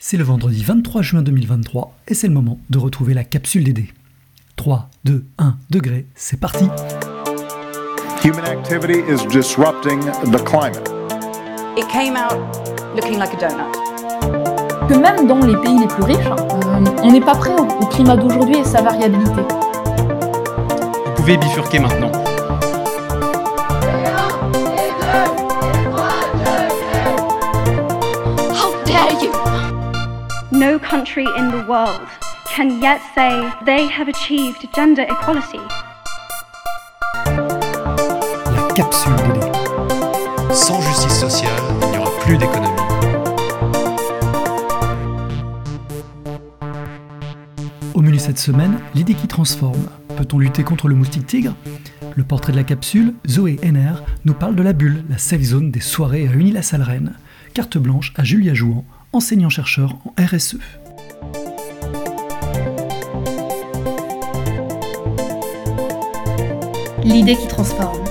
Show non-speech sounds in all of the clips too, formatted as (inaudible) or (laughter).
C'est le vendredi 23 juin 2023 et c'est le moment de retrouver la capsule des dés. 3, 2, 1 degré, c'est parti Human activity is disrupting the climate. It came out looking like a donut. que même dans les pays les plus riches, euh, on n'est pas prêt au au climat d'aujourd'hui et sa variabilité. Vous pouvez bifurquer maintenant. Country in the world can yet say they have achieved gender equality. La capsule. Sans justice sociale, il n'y aura plus d'économie. Au menu cette semaine, l'idée qui transforme. Peut-on lutter contre le moustique tigre? Le portrait de la capsule, Zoé Henner nous parle de la bulle, la safe zone des soirées à Unis-la-Salle-Rennes. Carte blanche à Julia Jouan, enseignant-chercheur en. RSE. L'idée qui transforme.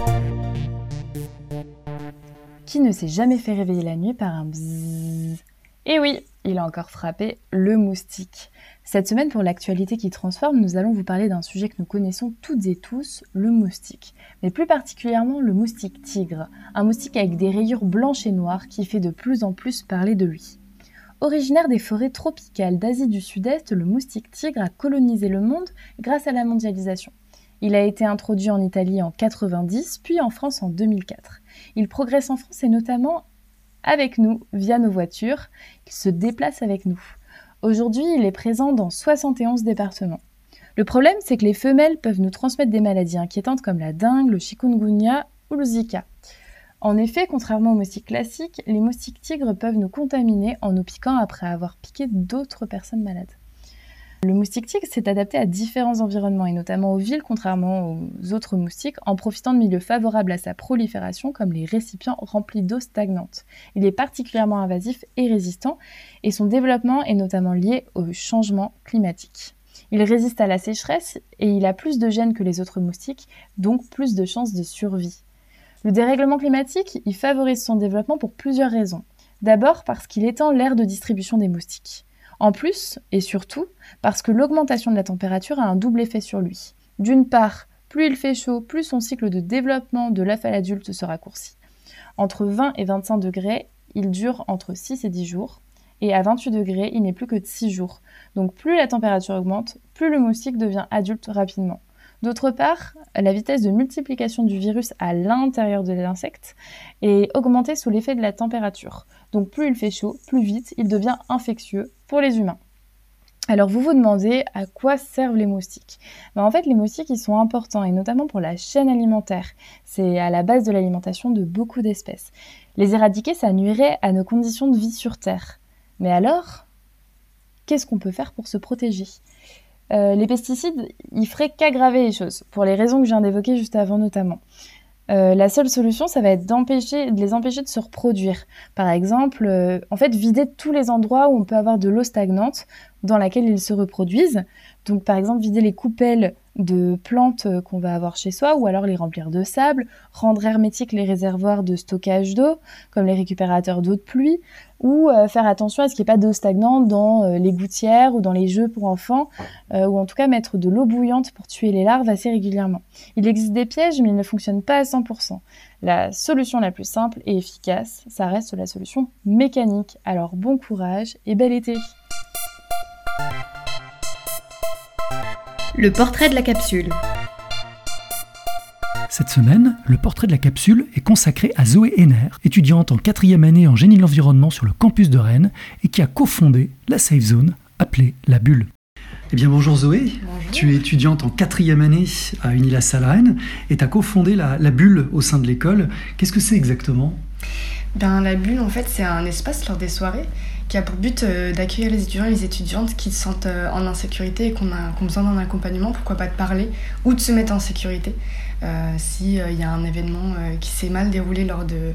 Qui ne s'est jamais fait réveiller la nuit par un bzzz Et oui, il a encore frappé le moustique. Cette semaine, pour l'actualité qui transforme, nous allons vous parler d'un sujet que nous connaissons toutes et tous, le moustique. Mais plus particulièrement le moustique tigre, un moustique avec des rayures blanches et noires qui fait de plus en plus parler de lui. Originaire des forêts tropicales d'Asie du Sud-Est, le moustique tigre a colonisé le monde grâce à la mondialisation. Il a été introduit en Italie en 90, puis en France en 2004. Il progresse en France et notamment avec nous via nos voitures. Il se déplace avec nous. Aujourd'hui, il est présent dans 71 départements. Le problème, c'est que les femelles peuvent nous transmettre des maladies inquiétantes comme la dengue, le chikungunya ou le zika. En effet, contrairement aux moustiques classiques, les moustiques tigres peuvent nous contaminer en nous piquant après avoir piqué d'autres personnes malades. Le moustique tigre s'est adapté à différents environnements et notamment aux villes contrairement aux autres moustiques en profitant de milieux favorables à sa prolifération comme les récipients remplis d'eau stagnante. Il est particulièrement invasif et résistant et son développement est notamment lié au changement climatique. Il résiste à la sécheresse et il a plus de gènes que les autres moustiques, donc plus de chances de survie. Le dérèglement climatique, il favorise son développement pour plusieurs raisons. D'abord parce qu'il étend l'aire de distribution des moustiques. En plus, et surtout, parce que l'augmentation de la température a un double effet sur lui. D'une part, plus il fait chaud, plus son cycle de développement de l'œuf à l'adulte se raccourcit. Entre 20 et 25 degrés, il dure entre 6 et 10 jours. Et à 28 degrés, il n'est plus que de 6 jours. Donc plus la température augmente, plus le moustique devient adulte rapidement. D'autre part, la vitesse de multiplication du virus à l'intérieur de l'insecte est augmentée sous l'effet de la température. Donc plus il fait chaud, plus vite il devient infectieux pour les humains. Alors vous vous demandez à quoi servent les moustiques? Ben, En fait les moustiques ils sont importants et notamment pour la chaîne alimentaire. C'est à la base de l'alimentation de beaucoup d'espèces. Les éradiquer ça nuirait à nos conditions de vie sur Terre. Mais alors, qu'est-ce qu'on peut faire pour se protéger? Euh, Les pesticides, ils feraient qu'aggraver les choses, pour les raisons que je viens d'évoquer juste avant notamment. Euh, la seule solution, ça va être d'empêcher, de les empêcher de se reproduire. Par exemple, euh, en fait, vider tous les endroits où on peut avoir de l'eau stagnante dans laquelle ils se reproduisent. Donc, par exemple, vider les coupelles de plantes euh, qu'on va avoir chez soi, ou alors les remplir de sable, rendre hermétiques les réservoirs de stockage d'eau, comme les récupérateurs d'eau de pluie, ou euh, faire attention à ce qu'il n'y ait pas d'eau stagnante dans euh, les gouttières ou dans les jeux pour enfants, ou en tout cas mettre de l'eau bouillante pour tuer les larves assez régulièrement. Il existe des pièges, mais ils ne fonctionnent pas à 100%. La solution la plus simple et efficace, ça reste la solution mécanique. Alors bon courage et bel été Le portrait de la capsule. Cette semaine, le portrait de la capsule est consacré à Zoé Henner, étudiante en quatrième année en génie de l'environnement sur le campus de Rennes et qui a cofondé la Safe Zone, appelée La Bulle. Eh bien bonjour Zoé, tu es étudiante en quatrième année à Unis-la-Salle Rennes et tu as cofondé la, la Bulle au sein de l'école. Qu'est-ce que c'est exactement? Ben, la bulle, en fait, c'est un espace lors des soirées qui a pour but euh, d'accueillir les étudiants et les étudiantes qui se sentent euh, en insécurité et qu'on a, a besoin d'un accompagnement, pourquoi pas de parler ou de se mettre en sécurité euh, s'il y a un événement euh, qui s'est mal déroulé lors de,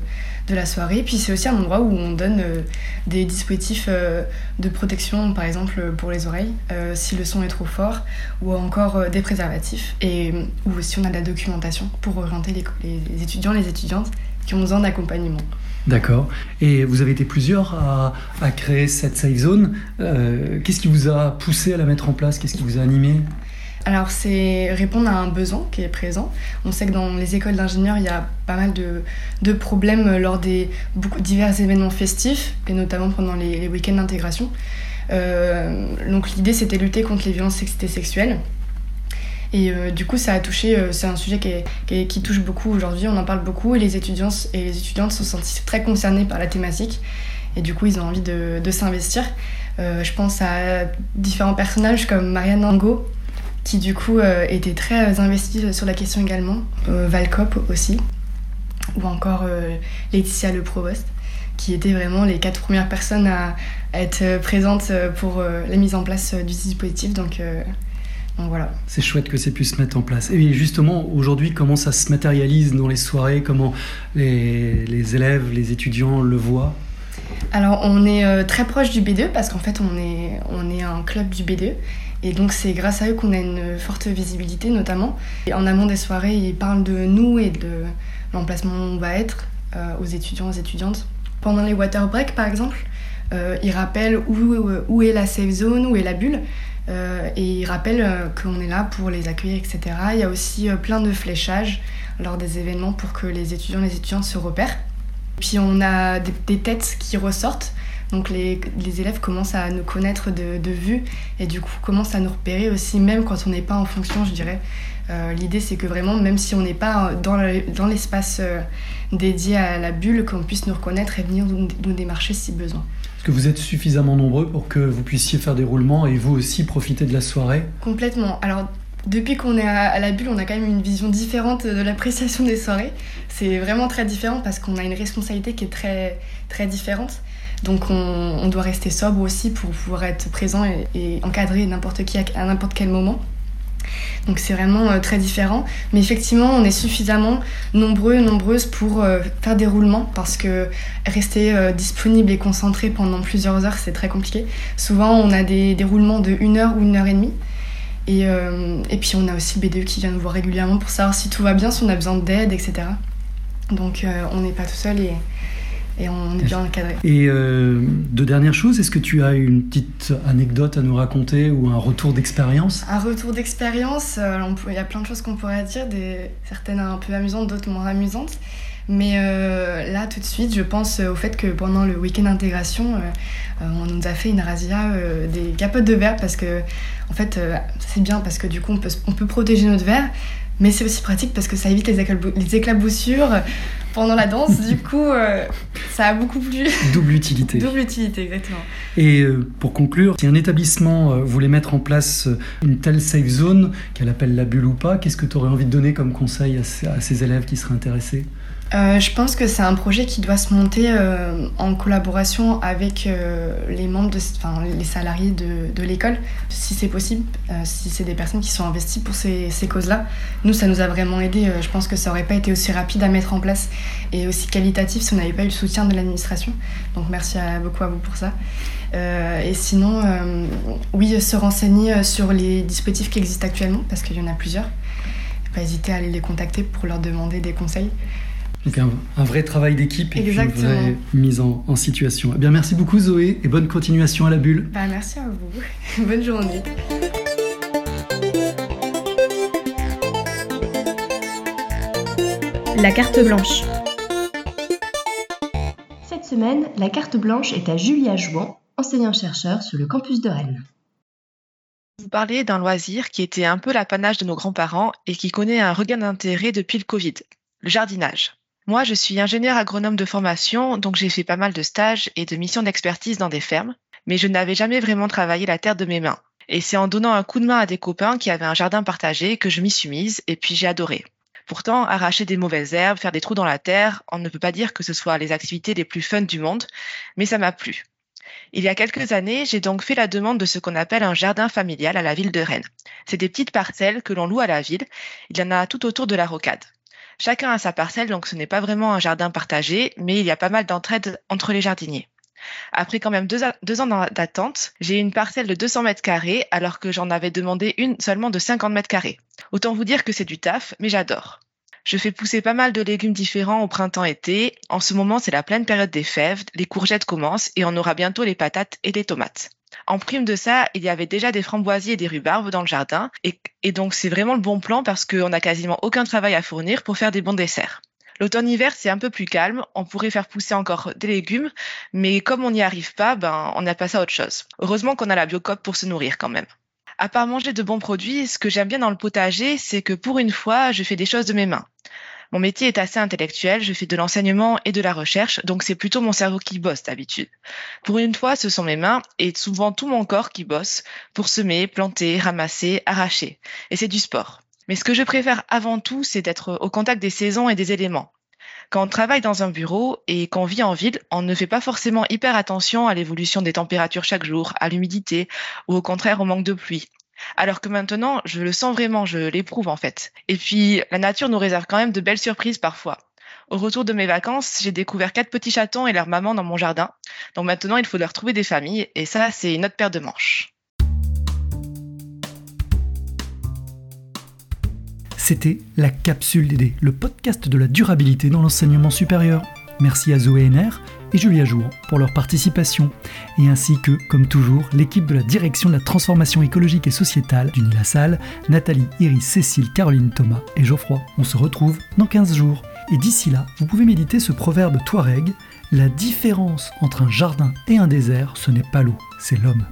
de la soirée. Puis c'est aussi un endroit où on donne euh, des dispositifs euh, de protection, par exemple pour les oreilles, euh, si le son est trop fort, ou encore euh, des préservatifs, et ou si on a de la documentation pour orienter les, les- les étudiants, les étudiantes qui ont besoin d'accompagnement. D'accord. Et vous avez été plusieurs à, à créer cette safe zone. Euh, Qu'est-ce qui vous a poussé à la mettre en place? Qu'est-ce qui vous a animé? Alors c'est répondre à un besoin qui est présent. On sait que dans les écoles d'ingénieurs, il y a pas mal de, de, problèmes lors des beaucoup, divers événements festifs, et notamment pendant les, les week-ends d'intégration. Euh, donc l'idée c'était lutter contre les violences sexuelles. Et euh, du coup, ça a touché, euh, c'est un sujet qui, touche beaucoup aujourd'hui, on en parle beaucoup, et les étudiants et les étudiantes se sentent très concernés par la thématique. Et du coup, ils ont envie de, s'investir. Euh, je pense à différents personnages comme Marianne Angot, qui du coup était très investie sur la question également, Valcop aussi, ou encore Laetitia Le Provost, qui étaient vraiment les quatre premières personnes à être présentes pour la mise en place du dispositif. Donc, donc voilà. C'est chouette que ça puisse se mettre en place. Et justement, aujourd'hui, comment ça se matérialise dans les soirées? Comment les, les élèves, les étudiants le voient? Alors on est euh, très proche du B2 parce qu'en fait on est, on est un club du B2 et donc c'est grâce à eux qu'on a une forte visibilité notamment. Et en amont des soirées ils parlent de nous et de l'emplacement où on va être euh, aux étudiants, aux étudiantes. Pendant les water breaks par exemple, euh, ils rappellent où, où, est la safe zone, où est la bulle. Euh, et ils rappellent qu'on est là pour les accueillir, etc. Il y a aussi plein de fléchages lors des événements pour que les étudiants et les étudiantes se repèrent. Puis on a des, des têtes qui ressortent. Donc les, les, élèves commencent à nous connaître de, de, vue et du coup commencent à nous repérer aussi, même quand on n'est pas en fonction, je dirais. Euh, L'idée c'est que vraiment, même si on n'est pas dans l'espace euh, dédié à la bulle, qu'on puisse nous reconnaître et venir nous, nous démarcher si besoin. Est-ce que vous êtes suffisamment nombreux pour que vous puissiez faire des roulements et vous aussi profiter de la soirée? Complètement. Alors depuis qu'on est à, la bulle, on a quand même une vision différente de l'appréciation des soirées. C'est vraiment très différent parce qu'on a une responsabilité qui est très, très différente. Donc on, doit rester sobre aussi pour pouvoir être présent et, encadrer n'importe qui à, n'importe quel moment. Donc c'est vraiment euh, très différent. Mais effectivement, on est suffisamment nombreux, nombreuses pour euh, faire des roulements parce que rester euh, disponible et concentré pendant plusieurs heures, c'est très compliqué. Souvent, on a des, des roulements de une heure ou une heure et demie. Et, euh, et, puis on a aussi le BDE qui vient nous voir régulièrement pour savoir si tout va bien, si on a besoin d'aide, etc. Donc euh, on n'est pas tout seul et, et, on est bien encadré. Et euh, de dernière chose, est-ce que tu as une petite anecdote à nous raconter ou un retour d'expérience? Un retour d'expérience, il y a plein de choses qu'on pourrait dire, des, certaines un peu amusantes, d'autres moins amusantes. Mais euh, là, tout de suite, je pense au fait que pendant le week-end d'intégration, euh, on nous a fait une razzia euh, des capotes de verre parce que, en fait, c'est bien parce que du coup, on peut, on peut protéger notre verre, mais c'est aussi pratique parce que ça évite les, éclabou les éclaboussures pendant la danse. du (laughs) coup, ça a beaucoup plu. Double utilité. Double utilité, exactement. Et pour conclure, si un établissement voulait mettre en place une telle safe zone, qu'elle appelle la bulle ou pas, qu'est-ce que tu aurais envie de donner comme conseil à ces élèves qui seraient intéressés? Euh, je pense que c'est un projet qui doit se monter euh, en collaboration avec euh, les membres, de, enfin les salariés de, l'école, si c'est possible, si c'est des personnes qui sont investies pour ces, causes-là. Nous, ça nous a vraiment aidé. je pense que ça aurait pas été aussi rapide à mettre en place et aussi qualitatif si on n'avait pas eu le soutien de l'administration. Donc merci beaucoup à vous pour ça. et sinon, oui, se renseigner sur les dispositifs qui existent actuellement, parce qu'il y en a plusieurs. Pas hésiter à aller les contacter pour leur demander des conseils. Donc un, un, vrai travail d'équipe et une vraie mise en, en situation. Eh bien, merci beaucoup Zoé et bonne continuation à la bulle. Bah, merci à vous. (laughs) bonne journée. La carte blanche. Cette semaine, la carte blanche est à Julia Jouan, enseignant-chercheur sur le campus de Rennes. Vous parlez d'un loisir qui était un peu l'apanage de nos grands-parents et qui connaît un regain d'intérêt depuis le Covid, le jardinage. Moi, je suis ingénieur agronome de formation, donc j'ai fait pas mal de stages et de missions d'expertise dans des fermes, mais je n'avais jamais vraiment travaillé la terre de mes mains. Et c'est en donnant un coup de main à des copains qui avaient un jardin partagé que je m'y suis mise et puis j'ai adoré. Pourtant, arracher des mauvaises herbes, faire des trous dans la terre, on ne peut pas dire que ce soit les activités les plus fun du monde, mais ça m'a plu. Il y a quelques années, j'ai donc fait la demande de ce qu'on appelle un jardin familial à la ville de Rennes. C'est des petites parcelles que l'on loue à la ville. Il y en a tout autour de la rocade. Chacun a sa parcelle, donc ce n'est pas vraiment un jardin partagé, mais il y a pas mal d'entraide entre les jardiniers. Après quand même deux, ans d'attente, j'ai une parcelle de 200 mètres carrés alors que j'en avais demandé une seulement de 50 mètres carrés. Autant vous dire que c'est du taf, mais j'adore. Je fais pousser pas mal de légumes différents au printemps-été. En ce moment, c'est la pleine période des fèves, les courgettes commencent et on aura bientôt les patates et les tomates. En prime de ça, il y avait déjà des framboisiers et des rhubarbes dans le jardin. Et, donc, c'est vraiment le bon plan parce qu'on n'a quasiment aucun travail à fournir pour faire des bons desserts. L'automne-hiver, c'est un peu plus calme. On pourrait faire pousser encore des légumes, mais comme on n'y arrive pas, ben, on a passé à autre chose. Heureusement qu'on a la biocop pour se nourrir quand même. À part manger de bons produits, ce que j'aime bien dans le potager, c'est que pour une fois, je fais des choses de mes mains. Mon métier est assez intellectuel, je fais de l'enseignement et de la recherche, donc c'est plutôt mon cerveau qui bosse d'habitude. Pour une fois, ce sont mes mains et souvent tout mon corps qui bosse pour semer, planter, ramasser, arracher. Et c'est du sport. Mais ce que je préfère avant tout, c'est d'être au contact des saisons et des éléments. Quand on travaille dans un bureau et qu'on vit en ville, on ne fait pas forcément hyper attention à l'évolution des températures chaque jour, à l'humidité ou au contraire au manque de pluie. Alors que maintenant, je le sens vraiment, je l'éprouve en fait. Et puis, la nature nous réserve quand même de belles surprises parfois. Au retour de mes vacances, j'ai découvert quatre petits chatons et leur maman dans mon jardin. Donc maintenant, il faut leur trouver des familles et ça, c'est une paire de manches. C'était La Capsule DD, le podcast de la durabilité dans l'enseignement supérieur. Merci à Zoé NR et Julia Jour pour leur participation, et ainsi que, comme toujours, l'équipe de la direction de la transformation écologique et sociétale du Salle, Nathalie, Iris, Cécile, Caroline, Thomas et Geoffroy. On se retrouve dans 15 jours. Et d'ici là, vous pouvez méditer ce proverbe Touareg la différence entre un jardin et un désert, ce n'est pas l'eau, c'est l'homme.